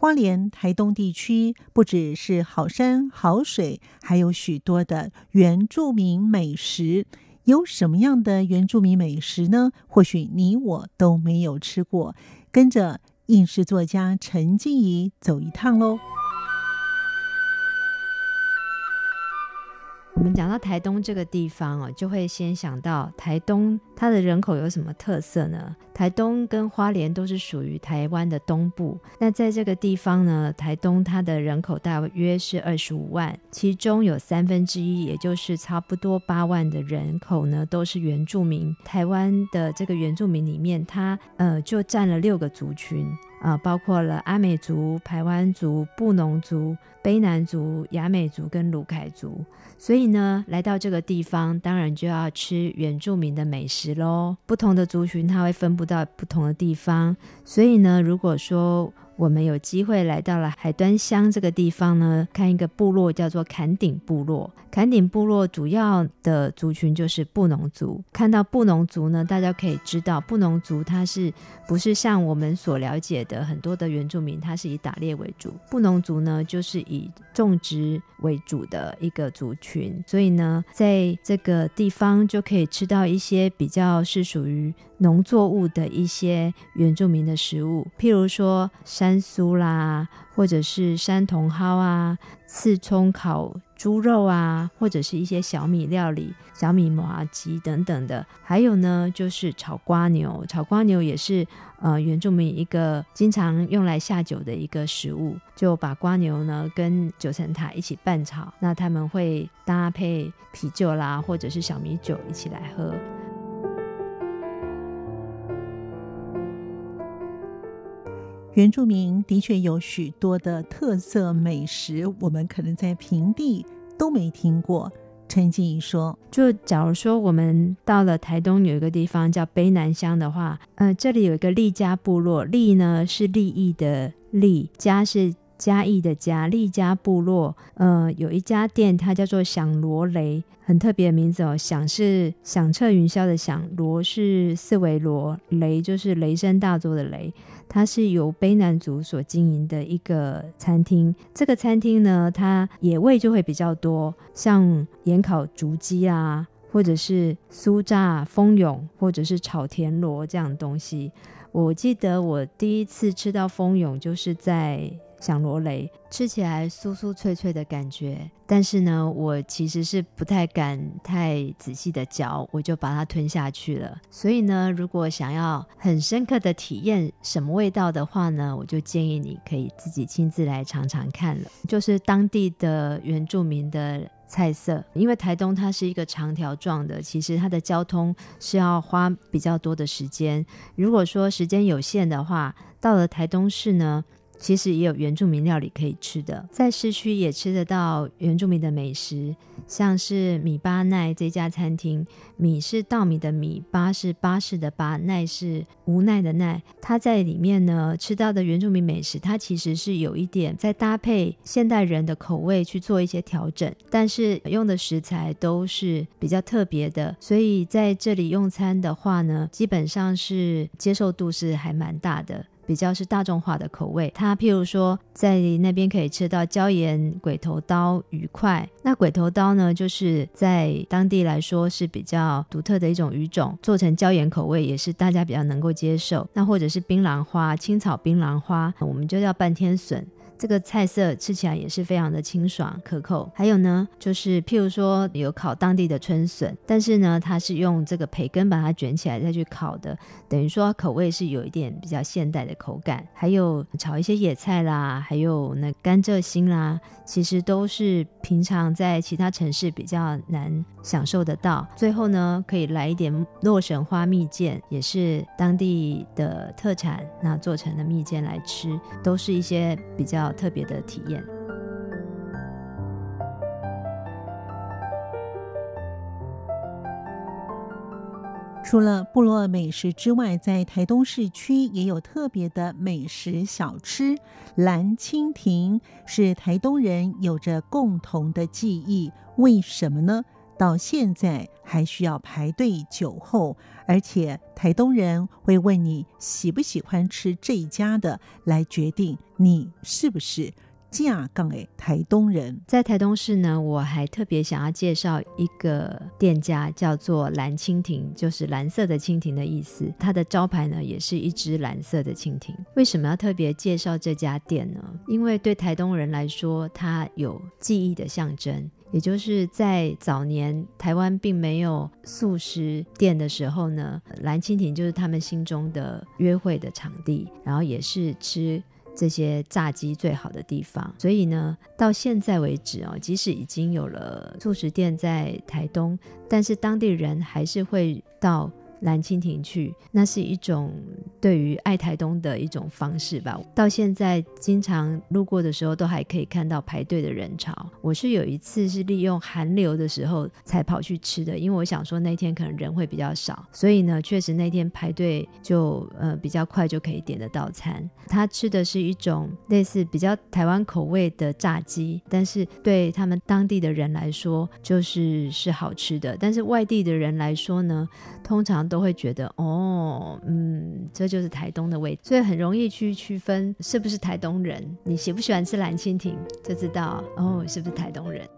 花莲、台东地区不只是好山好水，还有许多的原住民美食。有什么样的原住民美食呢？或许你我都没有吃过。跟着应试作家陈静怡走一趟喽。我们讲到台东这个地方哦，就会先想到台东它的人口有什么特色呢？台东跟花莲都是属于台湾的东部。那在这个地方呢，台东它的人口大约是二十五万，其中有三分之一，也就是差不多八万的人口呢，都是原住民。台湾的这个原住民里面，它呃就占了六个族群。啊、包括了阿美族、排湾族、布农族、卑南族、雅美族跟鲁凯族，所以呢，来到这个地方，当然就要吃原住民的美食喽。不同的族群，它会分布到不同的地方，所以呢，如果说我们有机会来到了海端乡这个地方呢，看一个部落叫做坎顶部落。坎顶部落主要的族群就是布农族。看到布农族呢，大家可以知道，布农族它是不是像我们所了解的很多的原住民，它是以打猎为主。布农族呢，就是以种植为主的一个族群。所以呢，在这个地方就可以吃到一些比较是属于农作物的一些原住民的食物，譬如说山山苏啦，或者是山茼蒿啊、刺葱烤猪肉啊，或者是一些小米料理、小米麻糬等等的。还有呢，就是炒瓜牛，炒瓜牛也是呃原住民一个经常用来下酒的一个食物，就把瓜牛呢跟九层塔一起拌炒，那他们会搭配啤酒啦，或者是小米酒一起来喝。原住民的确有许多的特色美食，我们可能在平地都没听过。陈静怡说：“就假如说我们到了台东有一个地方叫卑南乡的话，呃，这里有一个利家部落，利呢是利益的利，家是嘉义的嘉，利嘉部落，呃，有一家店，它叫做响螺雷，很特别的名字哦。响是响彻云霄的响，螺是四维螺，雷就是雷声大作的雷。”它是由卑南族所经营的一个餐厅。这个餐厅呢，它野味就会比较多，像盐烤竹鸡啊，或者是酥炸蜂蛹，或者是炒田螺这样的东西。我记得我第一次吃到蜂蛹，就是在。响螺雷吃起来酥酥脆脆的感觉，但是呢，我其实是不太敢太仔细的嚼，我就把它吞下去了。所以呢，如果想要很深刻的体验什么味道的话呢，我就建议你可以自己亲自来尝尝看了。就是当地的原住民的菜色，因为台东它是一个长条状的，其实它的交通是要花比较多的时间。如果说时间有限的话，到了台东市呢，其实也有原住民料理可以吃的，在市区也吃得到原住民的美食，像是米巴奈这家餐厅，米是稻米的米，巴是巴士的巴，奈是无奈的奈。它在里面呢吃到的原住民美食，它其实是有一点在搭配现代人的口味去做一些调整，但是用的食材都是比较特别的，所以在这里用餐的话呢，基本上是接受度是还蛮大的。比较是大众化的口味，它譬如说在那边可以吃到椒盐鬼头刀鱼块，那鬼头刀呢，就是在当地来说是比较独特的一种鱼种，做成椒盐口味也是大家比较能够接受。那或者是槟榔花，青草槟榔花，我们就叫半天笋。这个菜色吃起来也是非常的清爽可口。还有呢，就是譬如说有烤当地的春笋，但是呢，它是用这个培根把它卷起来再去烤的，等于说口味是有一点比较现代的口感。还有炒一些野菜啦，还有那甘蔗心啦，其实都是平常在其他城市比较难享受得到。最后呢，可以来一点洛神花蜜饯，也是当地的特产，那做成的蜜饯来吃，都是一些比较特别的体验。除了部落美食之外在台东市区也有特别的美食小吃蓝蜻蜓是台东人有着共同的记忆。为什么呢？到现在还需要排队酒后，而且台东人会问你喜不喜欢吃这一家的，来决定你是不是。架杠诶，台东人在台东市呢，我还特别想要介绍一个店家，叫做蓝蜻蜓，就是蓝色的蜻蜓的意思。它的招牌呢，也是一只蓝色的蜻蜓。为什么要特别介绍这家店呢？因为对台东人来说，它有记忆的象征。也就是在早年台湾并没有素食店的时候呢，蓝蜻蜓就是他们心中的约会的场地，然后也是吃。这些炸鸡最好的地方，所以呢，到现在为止哦，即使已经有了素食店在台东，但是当地人还是会到。蓝蜻蜓去，那是一种对于爱台东的一种方式吧。到现在，经常路过的时候，都还可以看到排队的人潮。我是有一次是利用寒流的时候才跑去吃的，因为我想说那天可能人会比较少，所以呢，确实那天排队就呃比较快就可以点得到餐。他吃的是一种类似比较台湾口味的炸鸡，但是对他们当地的人来说，就是是好吃的。但是外地的人来说呢，通常。都会觉得哦，嗯，这就是台东的味道，所以很容易去区分是不是台东人。你喜不喜欢吃蓝蜻蜓，就知道哦，是不是台东人。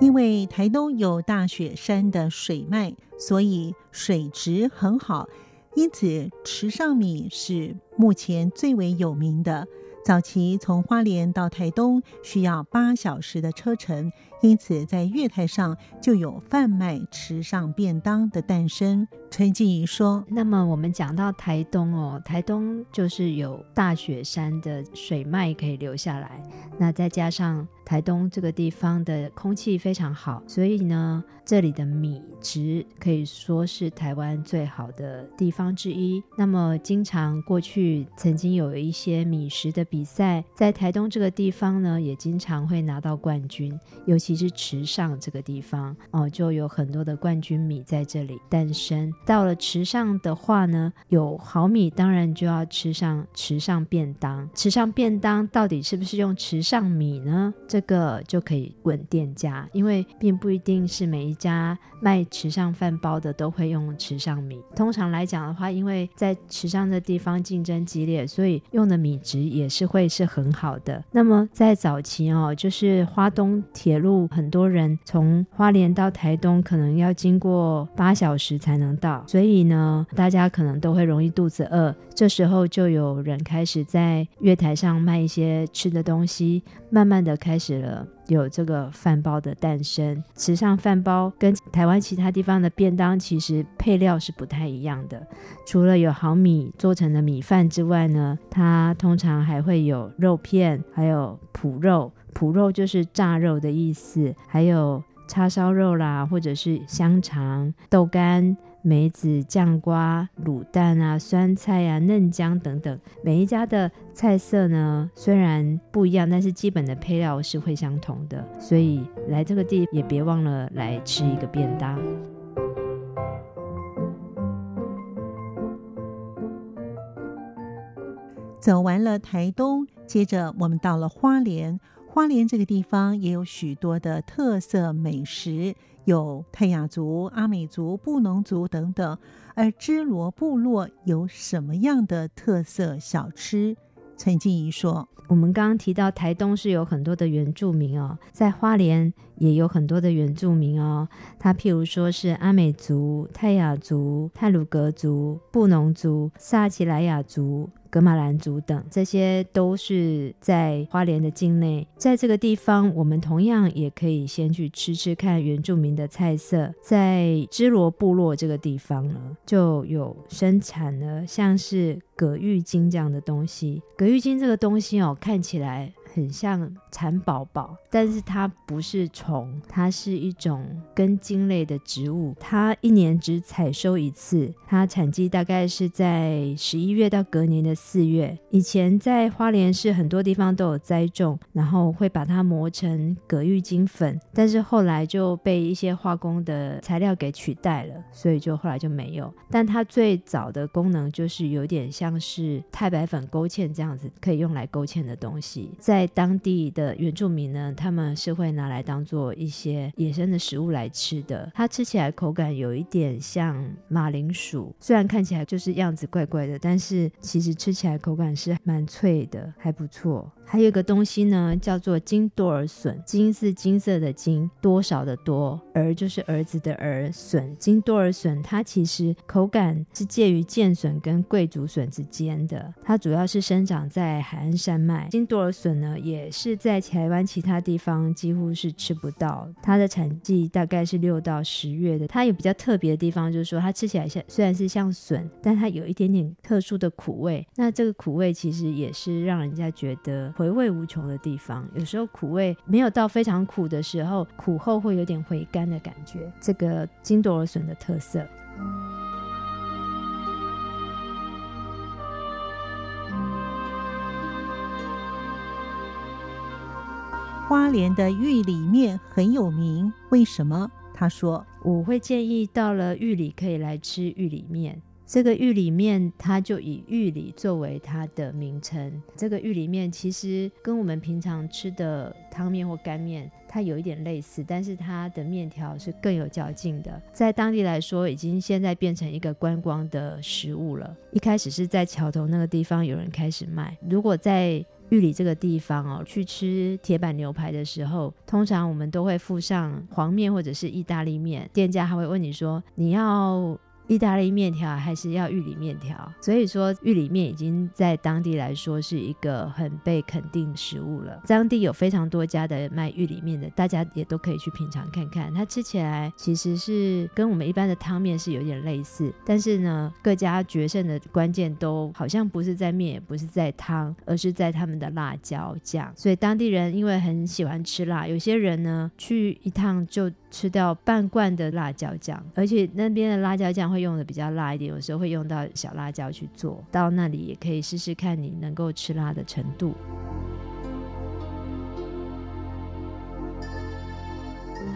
因为台东有大雪山的水脉，所以水质很好，因此池上米是目前最为有名的。早期从花莲到台东需要八小时的车程，因此在月台上就有贩卖池上便当的诞生。陈静怡说：“那么我们讲到台东哦，台东就是有大雪山的水脉可以流下来，那再加上台东这个地方的空气非常好，所以呢，这里的米值可以说是台湾最好的地方之一。那么经常过去曾经有一些米食的。”比赛在台东这个地方呢，也经常会拿到冠军，尤其是池上这个地方哦，就有很多的冠军米在这里诞生。到了池上的话呢，有好米，当然就要吃上池上便当。池上便当到底是不是用池上米呢？这个就可以稳店家，因为并不一定是每一家卖池上饭包的都会用池上米。通常来讲的话，因为在池上的地方竞争激烈，所以用的米质也是。会是很好的。那么在早期哦，就是花东铁路，很多人从花莲到台东可能要经过八小时才能到，所以呢，大家可能都会容易肚子饿。这时候就有人开始在月台上卖一些吃的东西，慢慢的开始了。有这个饭包的诞生，池上饭包跟台湾其他地方的便当其实配料是不太一样的。除了有好米做成的米饭之外呢，它通常还会有肉片，还有脯肉，脯肉就是炸肉的意思，还有叉烧肉啦，或者是香肠、豆干。梅子、酱瓜、卤蛋啊、酸菜啊、嫩姜等等，每一家的菜色呢，虽然不一样，但是基本的配料是会相同的。所以来这个地也别忘了来吃一个便当。走完了台东，接着我们到了花莲。花莲这个地方也有许多的特色美食。有泰雅族、阿美族、布农族等等，而支罗部落有什么样的特色小吃？陈静怡说：“我们刚刚提到台东是有很多的原住民哦，在花莲也有很多的原住民哦。他譬如说是阿美族、泰雅族、泰鲁格族、布农族、萨奇莱雅族。”格马兰族等，这些都是在花莲的境内。在这个地方，我们同样也可以先去吃吃看原住民的菜色。在芝罗部落这个地方呢，就有生产了像是葛玉金这样的东西。葛玉金这个东西哦，看起来很像蚕宝宝，但是它不是虫，它是一种根茎类的植物。它一年只采收一次，它产季大概是在十一月到隔年的四月。以前在花莲市很多地方都有栽种，然后会把它磨成葛玉金粉，但是后来就被一些化工的材料给取代了，所以就后来就没有。但它最早的功能就是有点像是太白粉勾芡这样子，可以用来勾芡的东西，在当地的原住民呢，他们是会拿来当做一些野生的食物来吃的。它吃起来口感有一点像马铃薯，虽然看起来就是样子怪怪的，但是其实吃起来口感是蛮脆的，还不错。还有一个东西呢，叫做金多尔笋。金是金色的金，多少的多，儿就是儿子的儿，笋。金多尔笋它其实口感是介于剑笋跟桂竹笋之间的，它主要是生长在海岸山脉。金多尔笋呢，也是在台湾其他地方几乎是吃不到，它的产季大概是六到十月的。它有比较特别的地方，就是说它吃起来像虽然是像笋，但它有一点点特殊的苦味。那这个苦味其实也是让人家觉得。回味无穷的地方，有时候苦味没有到非常苦的时候，苦后会有点回甘的感觉。这个金多尔笋的特色。花莲的玉里面很有名，为什么？他说：“我会建议到了玉里可以来吃玉里面。”这个玉里面，它就以玉里作为它的名称。这个玉里面其实跟我们平常吃的汤面或干面，它有一点类似，但是它的面条是更有嚼劲的。在当地来说，已经现在变成一个观光的食物了。一开始是在桥头那个地方有人开始卖。如果在玉里这个地方哦，去吃铁板牛排的时候，通常我们都会附上黄面或者是意大利面，店家还会问你说，你要。意大利面条还是要玉里面条，所以说玉里面已经在当地来说是一个很被肯定食物了。当地有非常多家的卖玉里面的，大家也都可以去品尝看看。它吃起来其实是跟我们一般的汤面是有点类似，但是呢，各家决胜的关键都好像不是在面，也不是在汤，而是在他们的辣椒酱。所以当地人因为很喜欢吃辣，有些人呢去一趟就吃掉半罐的辣椒酱，而且那边的辣椒酱会用的比较辣一点，有时候会用到小辣椒去做。到那里也可以试试看你能够吃辣的程度。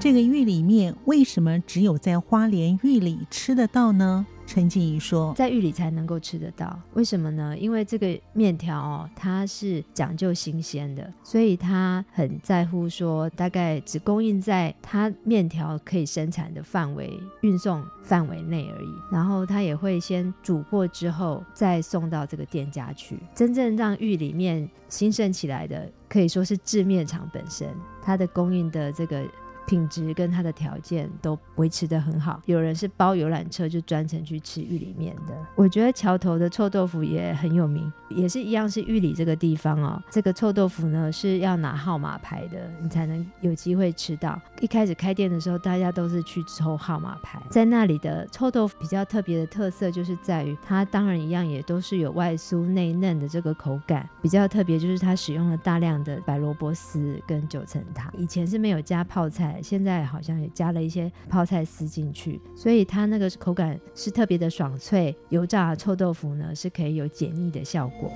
这个玉里面为什么只有在花莲玉里吃得到呢？陈静怡说，在玉里才能够吃得到，为什么呢？因为这个面条哦，它是讲究新鲜的，所以它很在乎说，大概只供应在它面条可以生产的范围、运送范围内而已。然后它也会先煮过之后，再送到这个店家去。真正让玉里面兴盛起来的，可以说是制面厂本身，它的供应的这个。品质跟它的条件都维持得很好，有人是包游览车就专程去吃玉里面的。我觉得桥头的臭豆腐也很有名，也是一样是玉里这个地方哦。这个臭豆腐呢是要拿号码牌的，你才能有机会吃到。一开始开店的时候，大家都是去抽号码牌。在那里的臭豆腐比较特别的特色就是在于它当然一样也都是有外酥内嫩的这个口感，比较特别就是它使用了大量的白萝卜丝跟九层塔，以前是没有加泡菜。现在好像也加了一些泡菜丝进去，所以它那个口感是特别的爽脆。油炸臭豆腐呢，是可以有解腻的效果。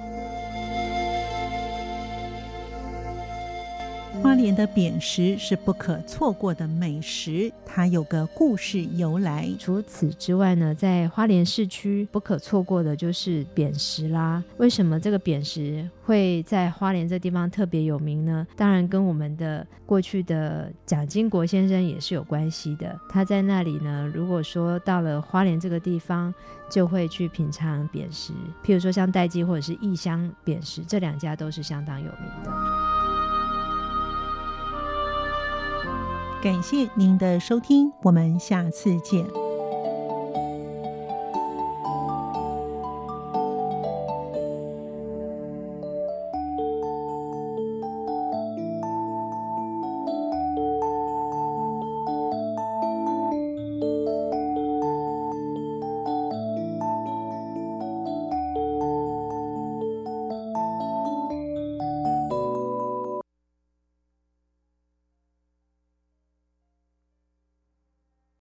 花莲的扁食是不可错过的美食，它有个故事由来。除此之外呢，在花莲市区不可错过的就是扁食啦。为什么这个扁食会在花莲这地方特别有名呢？当然跟我们的过去的蒋经国先生也是有关系的。他在那里呢，如果说到了花莲这个地方，就会去品尝扁食。譬如说像代记或者是异乡扁食，这两家都是相当有名的。感谢您的收听，我们下次见。